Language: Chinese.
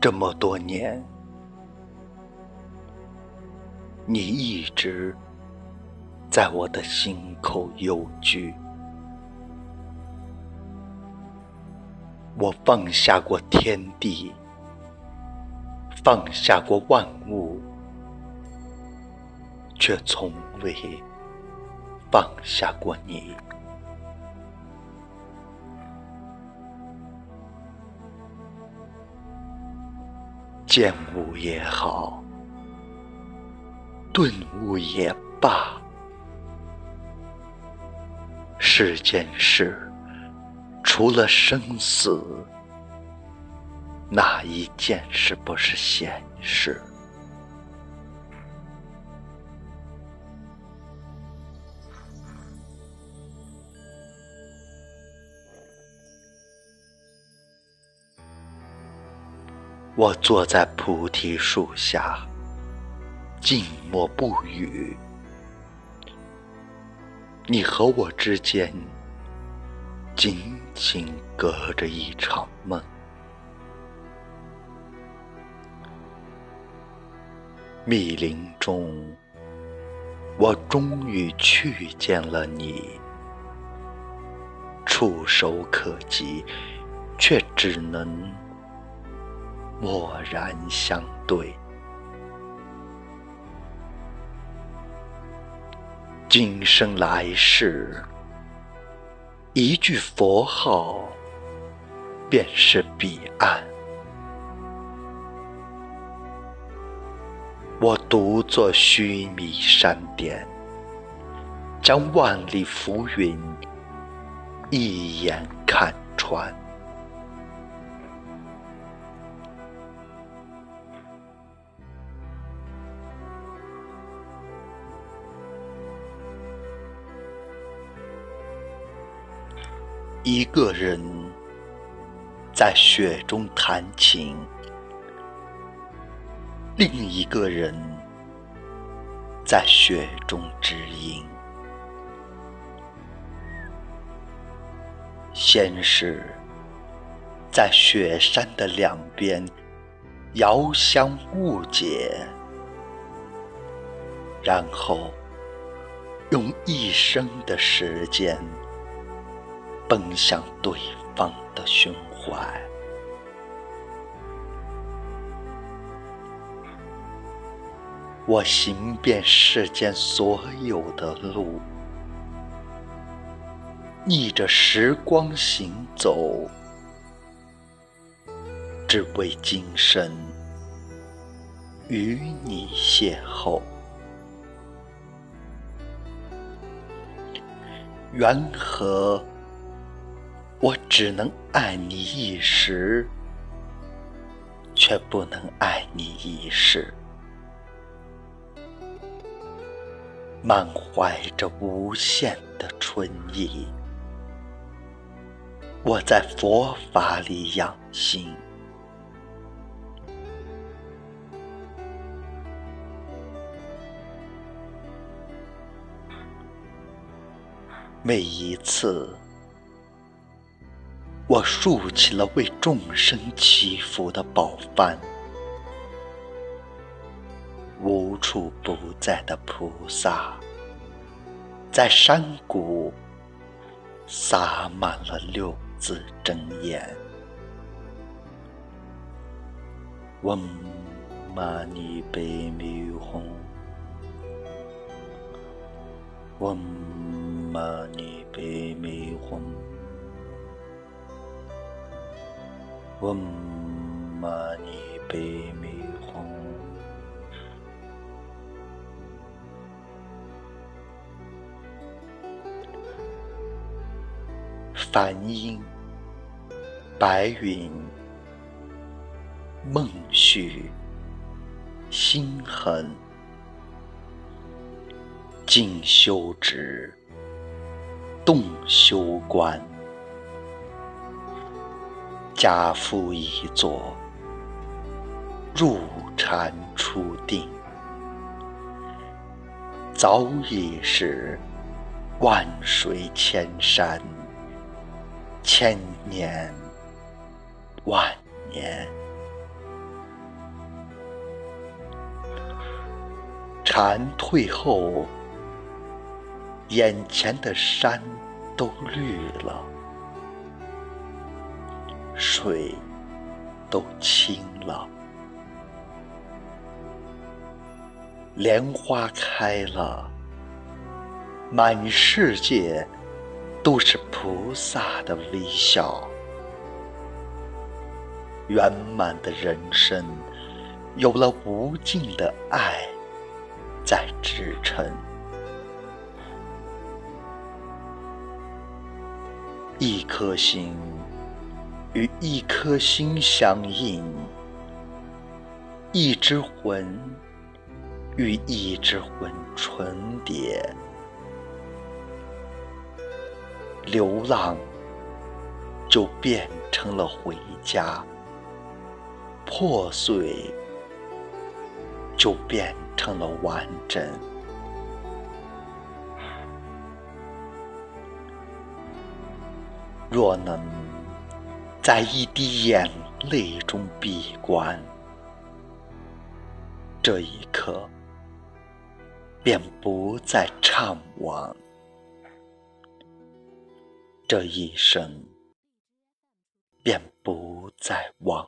这么多年，你一直在我的心口幽居。我放下过天地，放下过万物，却从未放下过你。见悟也好，顿悟也罢，世间事除了生死，哪一件事不是闲事？我坐在菩提树下，静默不语。你和我之间，仅仅隔着一场梦。密林中，我终于去见了你，触手可及，却只能。默然相对，今生来世，一句佛号，便是彼岸。我独坐须弥山巅，将万里浮云一眼看穿。一个人在雪中弹琴，另一个人在雪中知音。先是，在雪山的两边遥相误解，然后用一生的时间。奔向对方的胸怀，我行遍世间所有的路，逆着时光行走，只为今生与你邂逅。缘何？我只能爱你一时，却不能爱你一世。满怀着无限的春意，我在佛法里养心。每一次。我竖起了为众生祈福的宝幡，无处不在的菩萨，在山谷洒满了六字真言：嗡嘛呢呗咪吽，嗡嘛呢呗咪吽。嗡嘛呢呗咪吽，梵音，白云，梦绪，心痕，静修止，动修观。家夫已作入禅初定，早已是万水千山，千年万年。蝉退后，眼前的山都绿了。水都清了，莲花开了，满世界都是菩萨的微笑，圆满的人生有了无尽的爱。在支撑，一颗心与一颗心相印，一只魂与一只魂重叠，流浪就变成了回家，破碎就变。成了完整。若能在一滴眼泪中闭关，这一刻便不再怅惘，这一生便不再忘。